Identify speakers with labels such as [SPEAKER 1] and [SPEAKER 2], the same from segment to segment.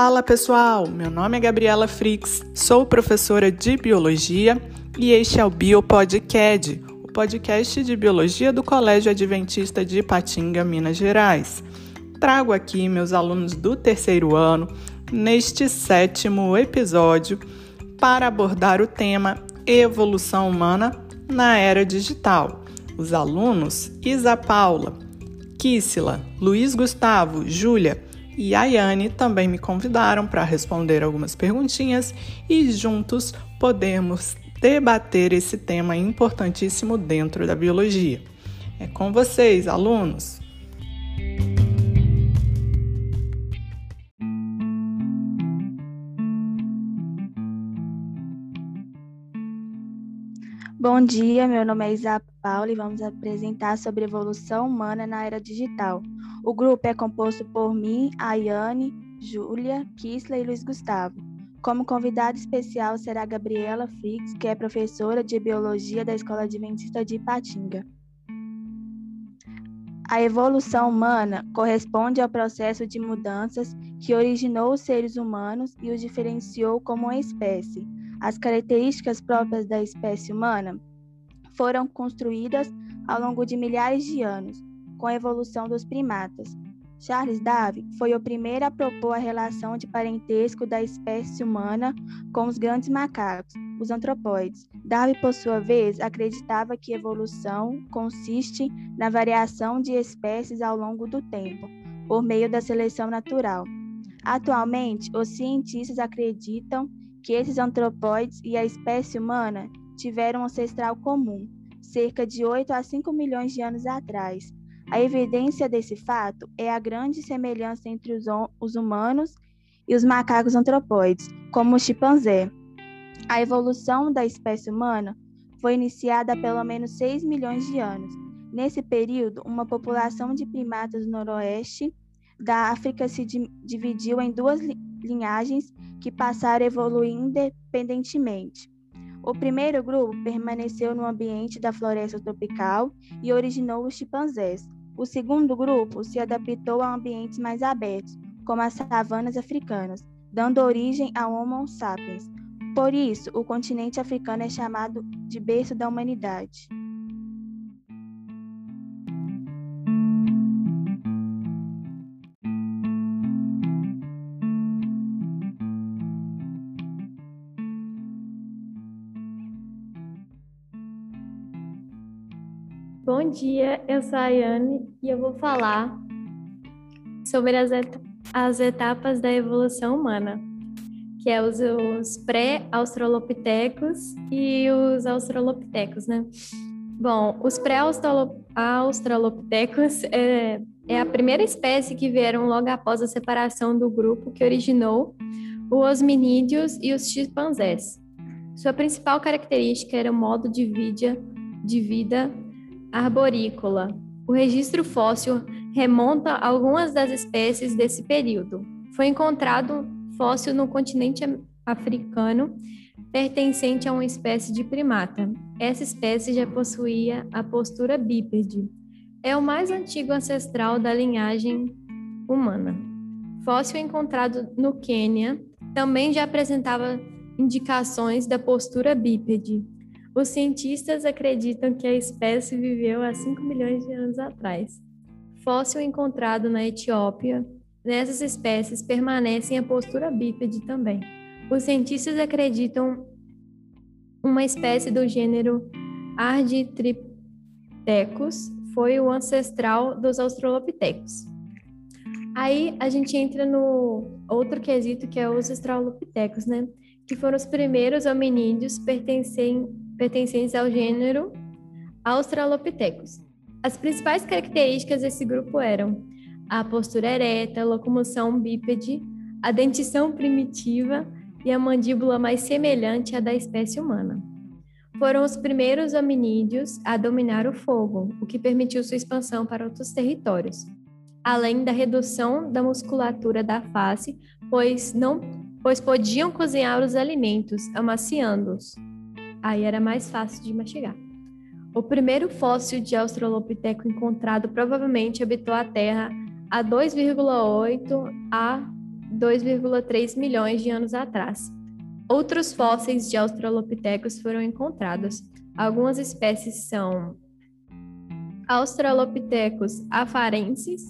[SPEAKER 1] Fala pessoal, meu nome é Gabriela Frix, sou professora de Biologia e este é o BioPodcast, o podcast de Biologia do Colégio Adventista de Ipatinga, Minas Gerais. Trago aqui meus alunos do terceiro ano neste sétimo episódio para abordar o tema Evolução Humana na Era Digital. Os alunos Isa Paula, Kíssila, Luiz Gustavo, Júlia e a Yane também me convidaram para responder algumas perguntinhas e juntos podemos debater esse tema importantíssimo dentro da biologia. É com vocês, alunos!
[SPEAKER 2] Bom dia, meu nome é Isa Paula e vamos apresentar sobre evolução humana na era digital. O grupo é composto por mim, Ayane, Júlia, Kisla e Luiz Gustavo. Como convidada especial será Gabriela Frix, que é professora de Biologia da Escola Adventista de Ipatinga. A evolução humana corresponde ao processo de mudanças que originou os seres humanos e os diferenciou como uma espécie. As características próprias da espécie humana foram construídas ao longo de milhares de anos, com a evolução dos primatas. Charles Darwin foi o primeiro a propor a relação de parentesco da espécie humana com os grandes macacos, os antropóides. Darwin, por sua vez, acreditava que evolução consiste na variação de espécies ao longo do tempo, por meio da seleção natural. Atualmente, os cientistas acreditam que esses antropóides e a espécie humana tiveram um ancestral comum, cerca de 8 a 5 milhões de anos atrás, a evidência desse fato é a grande semelhança entre os, os humanos e os macacos antropóides, como o chimpanzé. A evolução da espécie humana foi iniciada há pelo menos 6 milhões de anos. Nesse período, uma população de primatas do noroeste da África se dividiu em duas linhagens que passaram a evoluir independentemente. O primeiro grupo permaneceu no ambiente da floresta tropical e originou os chimpanzés. O segundo grupo se adaptou a ambientes mais abertos, como as savanas africanas, dando origem ao Homo sapiens. Por isso, o continente africano é chamado de berço da humanidade.
[SPEAKER 3] Bom dia, eu sou a Ayane e eu vou falar sobre as, et as etapas da evolução humana, que é os, os pré-australopitecos e os australopitecos, né? Bom, os pré-australopitecos é, é a primeira espécie que vieram logo após a separação do grupo que originou os hominídeos e os chimpanzés. Sua principal característica era o modo de vida, de vida arborícola. O registro fóssil remonta a algumas das espécies desse período. Foi encontrado fóssil no continente africano pertencente a uma espécie de primata. Essa espécie já possuía a postura bípede. É o mais antigo ancestral da linhagem humana. Fóssil encontrado no Quênia também já apresentava indicações da postura bípede, os cientistas acreditam que a espécie viveu há 5 milhões de anos atrás. Fóssil encontrado na Etiópia, nessas espécies permanecem a postura bípede também. Os cientistas acreditam uma espécie do gênero Ardipithecus foi o ancestral dos australopitecos. Aí a gente entra no outro quesito que é os australopitecos, né? Que foram os primeiros hominídeos pertencentes pertencentes ao gênero Australopithecus. As principais características desse grupo eram a postura ereta, a locomoção bípede, a dentição primitiva e a mandíbula mais semelhante à da espécie humana. Foram os primeiros hominídeos a dominar o fogo, o que permitiu sua expansão para outros territórios, além da redução da musculatura da face, pois não pois podiam cozinhar os alimentos, amaciando-os. Aí era mais fácil de mastigar. O primeiro fóssil de Australopiteco encontrado provavelmente habitou a Terra há 2,8 a 2,3 milhões de anos atrás. Outros fósseis de Australopithecus foram encontrados. Algumas espécies são Australopithecus afarensis,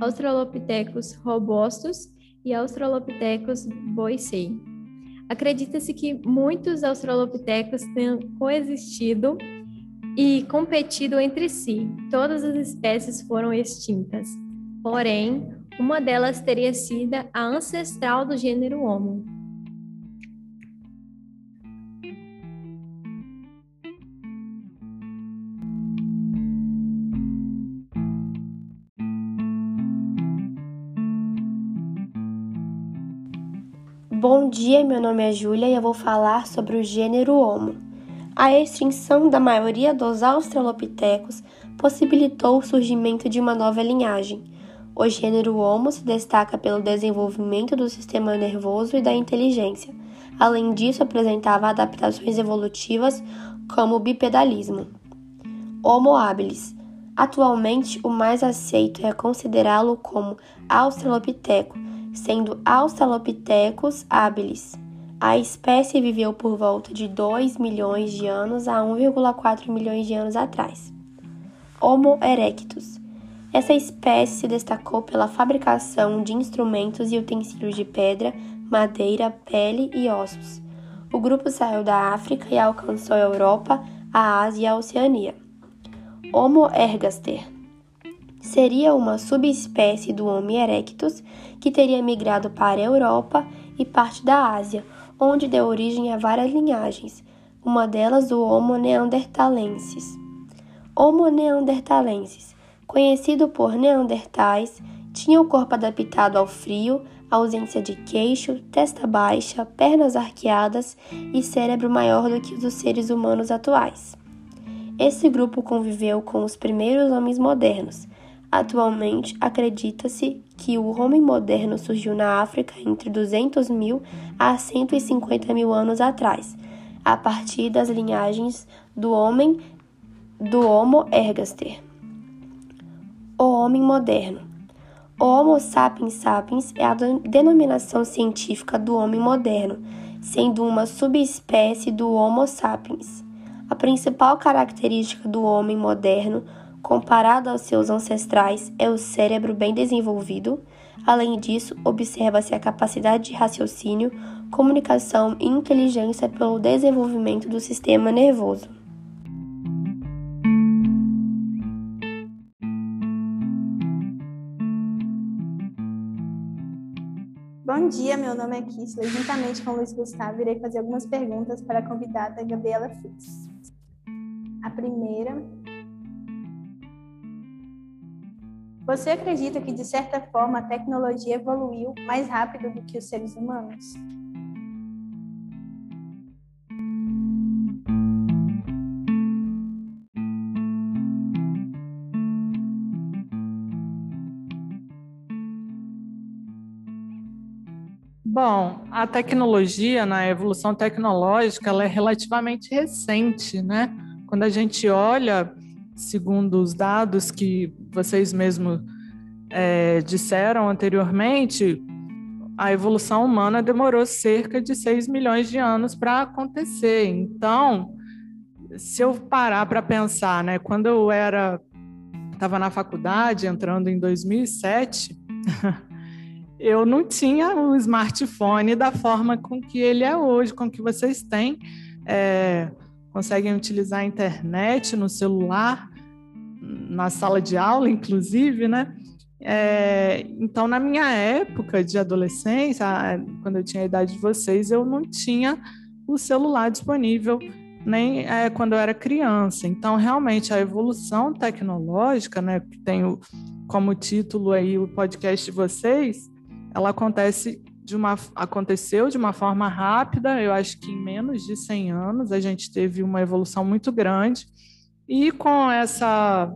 [SPEAKER 3] Australopithecus robustus e Australopithecus boisei. Acredita-se que muitos Australopithecus tenham coexistido e competido entre si. Todas as espécies foram extintas. Porém, uma delas teria sido a ancestral do gênero Homo.
[SPEAKER 4] Bom dia, meu nome é Júlia e eu vou falar sobre o gênero Homo. A extinção da maioria dos australopitecos possibilitou o surgimento de uma nova linhagem. O gênero Homo se destaca pelo desenvolvimento do sistema nervoso e da inteligência. Além disso, apresentava adaptações evolutivas como o bipedalismo. Homo habilis. Atualmente, o mais aceito é considerá-lo como australopiteco, sendo Australopithecus habilis. A espécie viveu por volta de 2 milhões de anos a 1,4 milhões de anos atrás. Homo erectus. Essa espécie se destacou pela fabricação de instrumentos e utensílios de pedra, madeira, pele e ossos. O grupo saiu da África e alcançou a Europa, a Ásia e a Oceania. Homo ergaster seria uma subespécie do Homo erectus que teria migrado para a Europa e parte da Ásia, onde deu origem a várias linhagens, uma delas o Homo neanderthalensis. Homo neanderthalensis, conhecido por neandertais, tinha o corpo adaptado ao frio, ausência de queixo, testa baixa, pernas arqueadas e cérebro maior do que os dos seres humanos atuais. Esse grupo conviveu com os primeiros homens modernos, Atualmente, acredita-se que o homem moderno surgiu na África entre 200 mil a 150 mil anos atrás, a partir das linhagens do homem do Homo ergaster. O homem moderno. O Homo sapiens sapiens é a denominação científica do homem moderno, sendo uma subespécie do Homo sapiens. A principal característica do homem moderno comparado aos seus ancestrais, é o cérebro bem desenvolvido. Além disso, observa-se a capacidade de raciocínio, comunicação e inteligência pelo desenvolvimento do sistema nervoso.
[SPEAKER 2] Bom dia, meu nome é Kisla juntamente com o Luiz Gustavo irei fazer algumas perguntas para a convidada Gabriela Fix. A primeira Você acredita que, de certa forma, a tecnologia evoluiu mais rápido do que os seres humanos?
[SPEAKER 1] Bom, a tecnologia, na evolução tecnológica, ela é relativamente recente, né? Quando a gente olha segundo os dados que vocês mesmos é, disseram anteriormente, a evolução humana demorou cerca de 6 milhões de anos para acontecer. Então, se eu parar para pensar, né, quando eu era estava na faculdade, entrando em 2007, eu não tinha o smartphone da forma com que ele é hoje, com que vocês têm. É, conseguem utilizar a internet no celular, na sala de aula, inclusive, né? É, então, na minha época de adolescência, quando eu tinha a idade de vocês, eu não tinha o celular disponível nem é, quando eu era criança. Então, realmente, a evolução tecnológica, né, que tem o, como título aí o podcast de vocês, ela acontece de uma, aconteceu de uma forma rápida, eu acho que em menos de 100 anos a gente teve uma evolução muito grande, e com essa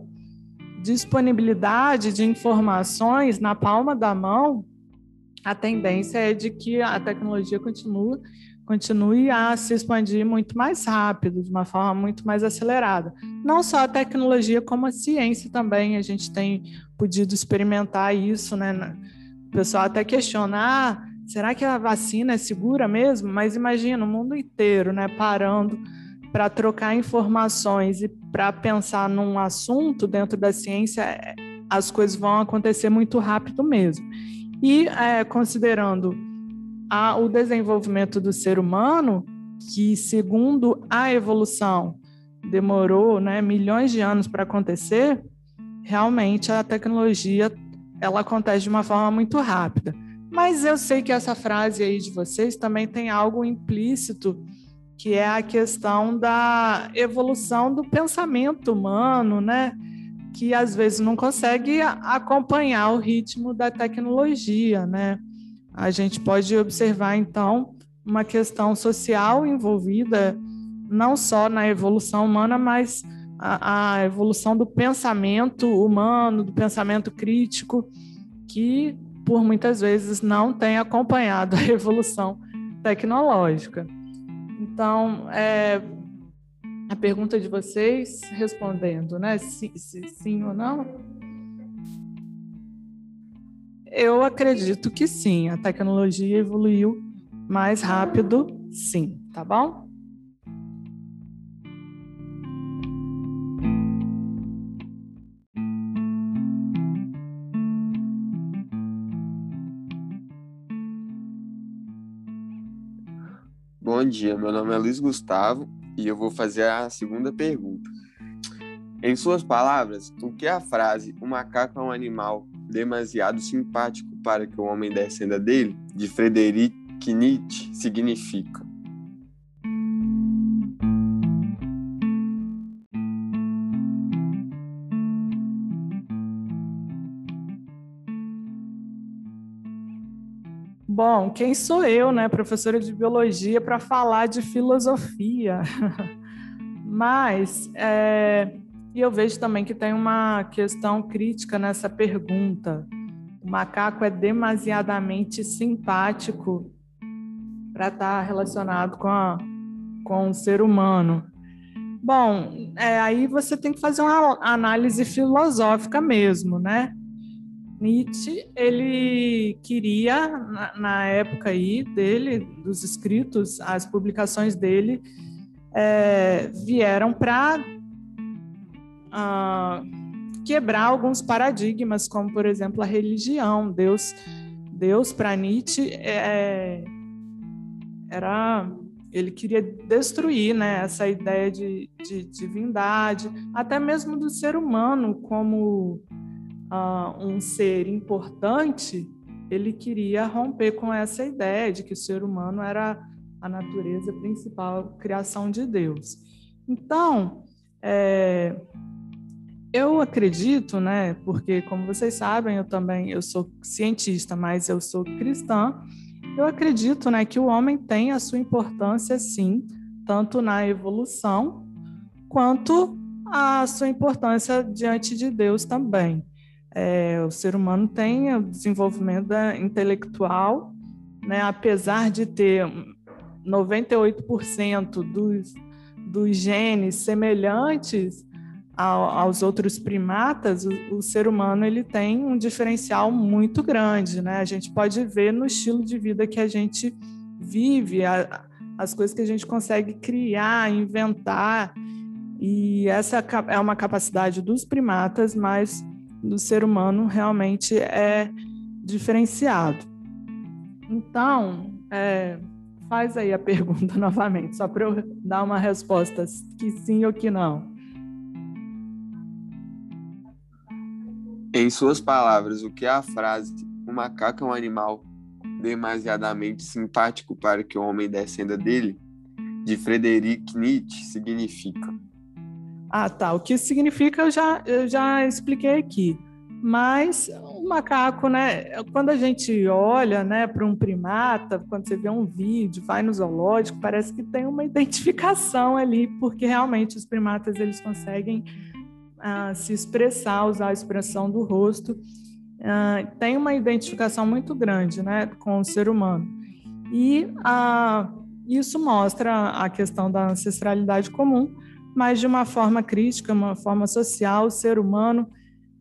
[SPEAKER 1] disponibilidade de informações na palma da mão, a tendência é de que a tecnologia continue, continue a se expandir muito mais rápido, de uma forma muito mais acelerada. Não só a tecnologia, como a ciência também, a gente tem podido experimentar isso, né? O pessoal até questiona, ah, será que a vacina é segura mesmo? Mas imagina o mundo inteiro, né, parando para trocar informações e para pensar num assunto dentro da ciência, é, as coisas vão acontecer muito rápido mesmo. E é, considerando a, o desenvolvimento do ser humano, que segundo a evolução demorou né, milhões de anos para acontecer, realmente a tecnologia ela acontece de uma forma muito rápida. Mas eu sei que essa frase aí de vocês também tem algo implícito, que é a questão da evolução do pensamento humano, né? Que às vezes não consegue acompanhar o ritmo da tecnologia, né? A gente pode observar então uma questão social envolvida não só na evolução humana, mas a, a evolução do pensamento humano, do pensamento crítico, que por muitas vezes não tem acompanhado a evolução tecnológica. Então, é, a pergunta de vocês, respondendo, né, se, se, sim ou não, eu acredito que sim, a tecnologia evoluiu mais rápido, sim, tá bom?
[SPEAKER 5] Dia, meu nome é Luiz Gustavo e eu vou fazer a segunda pergunta. Em suas palavras, o que a frase o macaco é um animal demasiado simpático para que o homem descenda dele, de Frederic Nietzsche, significa?
[SPEAKER 1] Bom, quem sou eu, né, professora de biologia, para falar de filosofia? Mas é, eu vejo também que tem uma questão crítica nessa pergunta. O macaco é demasiadamente simpático para estar tá relacionado com, a, com o ser humano. Bom, é, aí você tem que fazer uma análise filosófica mesmo, né? Nietzsche ele queria na, na, época aí dele dos escritos as publicações dele é, vieram para uh, ah, quebrar alguns paradigmas como por exemplo a religião. Deus Deus para Nietzsche é, era ele queria destruir né, essa ideia de, de divindade até mesmo do ser humano como uh, um ser importante, ele queria romper com essa ideia de que o ser humano era a natureza principal, a criação de Deus. Então, é, eu acredito, né, porque como vocês sabem, eu também eu sou cientista, mas eu sou cristã. Eu acredito, né, que o homem tem a sua importância sim, tanto na evolução quanto a sua importância diante de Deus também. É, o ser humano tem o desenvolvimento intelectual, né, apesar de ter 98% dos, dos genes semelhantes ao, aos outros primatas, o, o, ser humano ele tem um diferencial muito grande. Né? A gente pode ver no estilo de vida que a gente vive, a, as coisas que a gente consegue criar, inventar. E essa é uma capacidade dos primatas, mas do ser humano realmente é diferenciado. Então, é, faz aí a pergunta novamente, só para eu dar uma resposta que sim ou que não.
[SPEAKER 5] Em suas palavras, o que é a frase o macaco é um animal demasiadamente simpático para que o homem descenda dele, de Frederic Nietzsche, significa?
[SPEAKER 1] Ah, tá. O que isso significa eu já, eu já expliquei aqui. Mas o macaco, né? Quando a gente olha, né, para um primata, quando você vê um vídeo, vai no zoológico, parece que tem uma identificação ali, porque realmente os primatas eles conseguem ah, se expressar, usar a expressão do rosto. Ah, tem uma identificação muito grande, né, com o ser humano. E ah, isso mostra a questão da ancestralidade comum mas de uma forma crítica, uma forma social, o ser humano,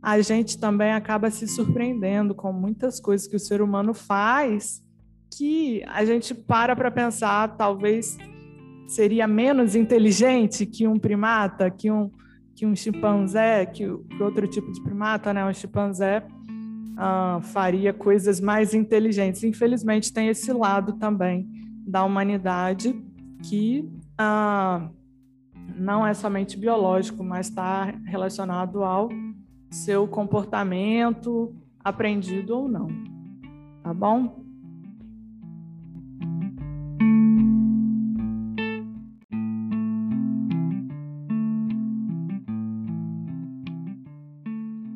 [SPEAKER 1] a gente também acaba se surpreendendo com muitas coisas que o ser humano faz que a gente para para pensar, talvez seria menos inteligente que um primata, que um, que um chimpanzé, que, outro tipo de primata, né? Um chimpanzé uh, faria coisas mais inteligentes. Infelizmente, tem esse lado também da humanidade que uh, não é somente biológico, mas está relacionado ao seu comportamento, aprendido ou não. Tá bom?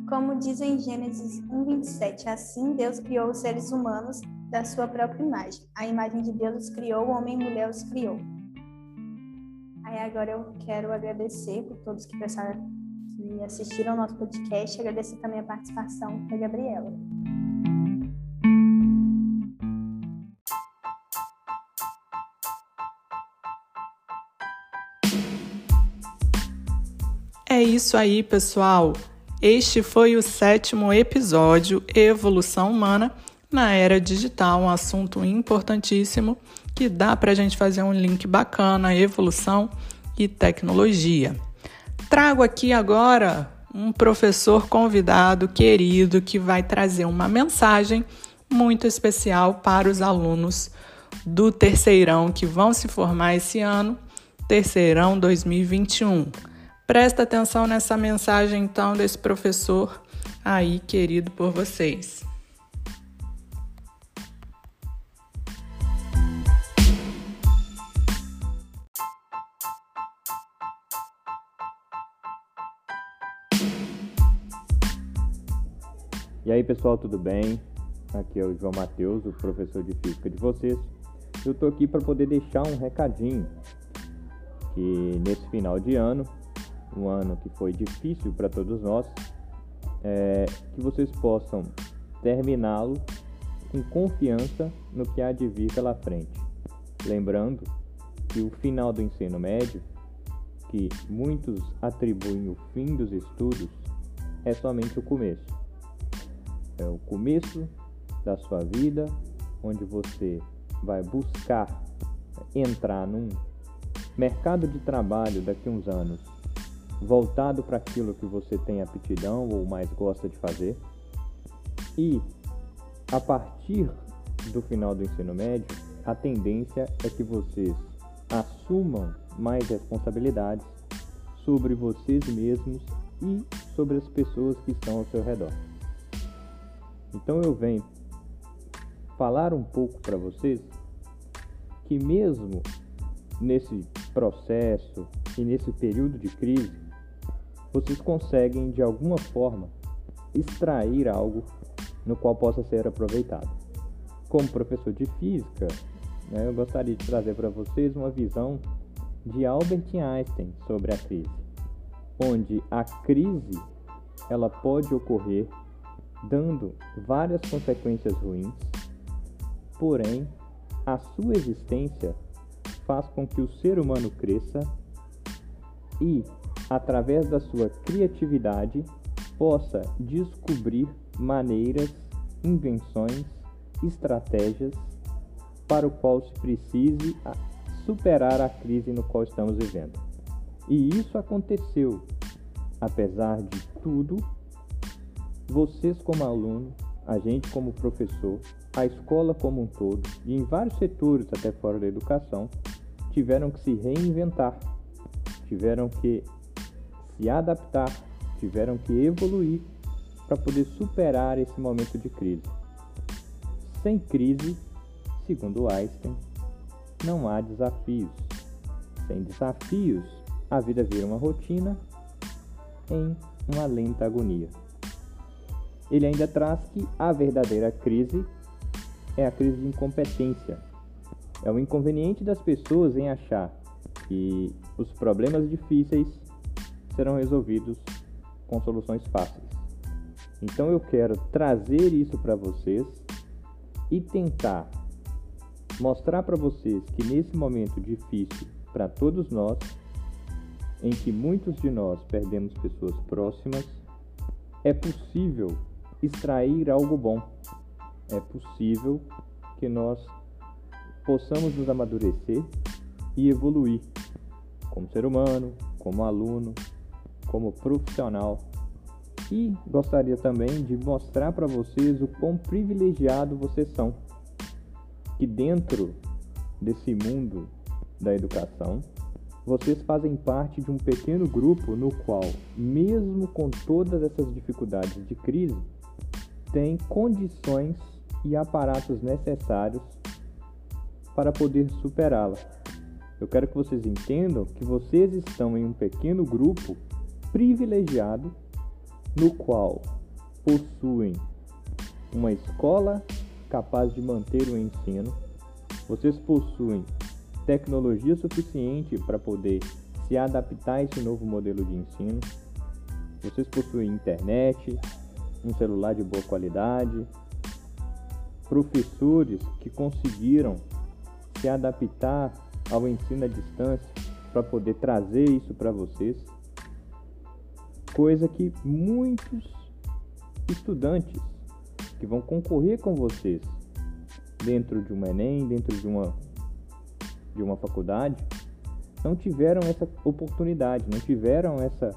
[SPEAKER 2] Como diz em Gênesis 1:27, assim Deus criou os seres humanos da sua própria imagem. A imagem de Deus os criou, o homem e mulher os criou. Aí agora eu quero agradecer por todos que prestaram que assistiram ao nosso podcast. Agradecer também a participação da Gabriela.
[SPEAKER 1] É isso aí, pessoal. Este foi o sétimo episódio Evolução Humana na Era Digital, um assunto importantíssimo que dá para a gente fazer um link bacana, evolução e tecnologia. Trago aqui agora um professor convidado querido que vai trazer uma mensagem muito especial para os alunos do terceirão que vão se formar esse ano, terceirão 2021. Presta atenção nessa mensagem então desse professor aí querido por vocês.
[SPEAKER 6] E aí pessoal, tudo bem? Aqui é o João Matheus, o professor de física de vocês. Eu tô aqui para poder deixar um recadinho que nesse final de ano, um ano que foi difícil para todos nós, é, que vocês possam terminá-lo com confiança no que há de vir pela frente. Lembrando que o final do ensino médio, que muitos atribuem o fim dos estudos, é somente o começo é o começo da sua vida, onde você vai buscar entrar num mercado de trabalho daqui a uns anos voltado para aquilo que você tem aptidão ou mais gosta de fazer. E a partir do final do ensino médio, a tendência é que vocês assumam mais responsabilidades sobre vocês mesmos e sobre as pessoas que estão ao seu redor. Então eu venho falar um pouco para vocês que mesmo nesse processo e nesse período de crise, vocês conseguem de alguma forma extrair algo no qual possa ser aproveitado. Como professor de física, né, eu gostaria de trazer para vocês uma visão de Albert Einstein sobre a crise, onde a crise ela pode ocorrer dando várias consequências ruins, porém, a sua existência faz com que o ser humano cresça e, através da sua criatividade, possa descobrir maneiras, invenções, estratégias para o qual se precise superar a crise no qual estamos vivendo. E isso aconteceu, apesar de tudo, vocês como aluno, a gente como professor, a escola como um todo e em vários setores até fora da educação tiveram que se reinventar, tiveram que se adaptar, tiveram que evoluir para poder superar esse momento de crise. Sem crise, segundo Einstein, não há desafios. Sem desafios, a vida vira uma rotina em uma lenta agonia ele ainda traz que a verdadeira crise é a crise de incompetência. É o inconveniente das pessoas em achar que os problemas difíceis serão resolvidos com soluções fáceis. Então eu quero trazer isso para vocês e tentar mostrar para vocês que nesse momento difícil para todos nós, em que muitos de nós perdemos pessoas próximas, é possível extrair algo bom. É possível que nós possamos nos amadurecer e evoluir como ser humano, como aluno, como profissional. E gostaria também de mostrar para vocês o quão privilegiado vocês são. Que dentro desse mundo da educação, vocês fazem parte de um pequeno grupo no qual, mesmo com todas essas dificuldades de crise, tem condições e aparatos necessários para poder superá-la. Eu quero que vocês entendam que vocês estão em um pequeno grupo privilegiado no qual possuem uma escola capaz de manter o ensino, vocês possuem tecnologia suficiente para poder se adaptar a esse novo modelo de ensino, vocês possuem internet, um celular de boa qualidade, professores que conseguiram se adaptar ao ensino à distância para poder trazer isso para vocês, coisa que muitos estudantes que vão concorrer com vocês dentro de um Enem, dentro de uma de uma faculdade, não tiveram essa oportunidade, não tiveram essa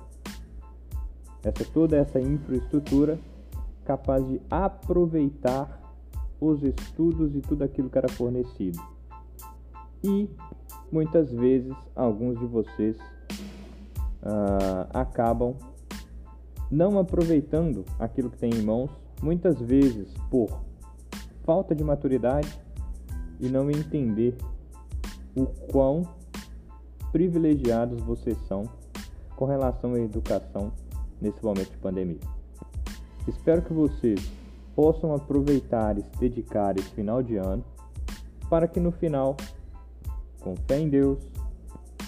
[SPEAKER 6] essa toda essa infraestrutura capaz de aproveitar os estudos e tudo aquilo que era fornecido. E muitas vezes alguns de vocês uh, acabam não aproveitando aquilo que tem em mãos, muitas vezes por falta de maturidade e não entender o quão privilegiados vocês são com relação à educação nesse momento de pandemia. Espero que vocês possam aproveitar e se dedicar esse final de ano para que no final, com fé em Deus,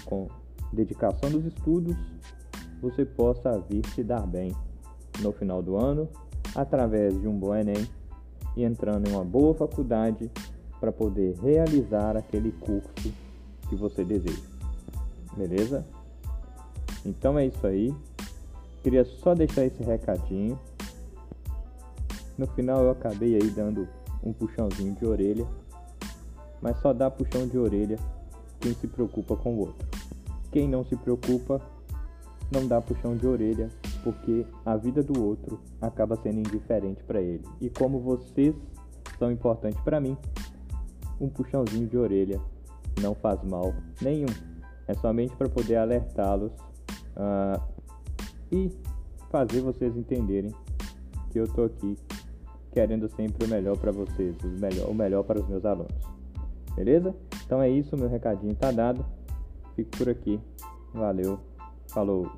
[SPEAKER 6] com dedicação dos estudos, você possa vir se dar bem no final do ano através de um bom Enem e entrando em uma boa faculdade para poder realizar aquele curso que você deseja. Beleza? Então é isso aí. Queria só deixar esse recadinho no final eu acabei aí dando um puxãozinho de orelha, mas só dá puxão de orelha quem se preocupa com o outro. Quem não se preocupa não dá puxão de orelha, porque a vida do outro acaba sendo indiferente para ele. E como vocês são importantes para mim, um puxãozinho de orelha não faz mal nenhum. É somente para poder alertá-los uh, e fazer vocês entenderem que eu tô aqui querendo sempre o melhor para vocês, o melhor, o melhor para os meus alunos. Beleza? Então é isso, meu recadinho tá dado. Fico por aqui. Valeu. Falou.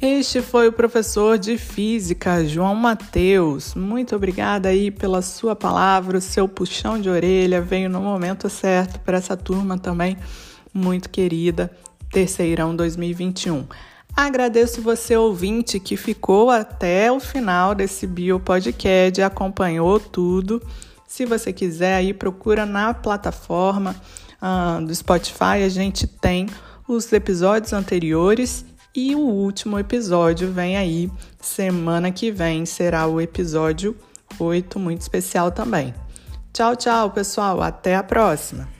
[SPEAKER 1] Este foi o professor de física, João Mateus. Muito obrigada aí pela sua palavra, o seu puxão de orelha. Veio no momento certo para essa turma também, muito querida, Terceirão 2021. Agradeço você, ouvinte, que ficou até o final desse Bio Podcast, acompanhou tudo. Se você quiser aí, procura na plataforma uh, do Spotify, a gente tem os episódios anteriores e o último episódio vem aí semana que vem, será o episódio 8, muito especial também. Tchau, tchau, pessoal. Até a próxima.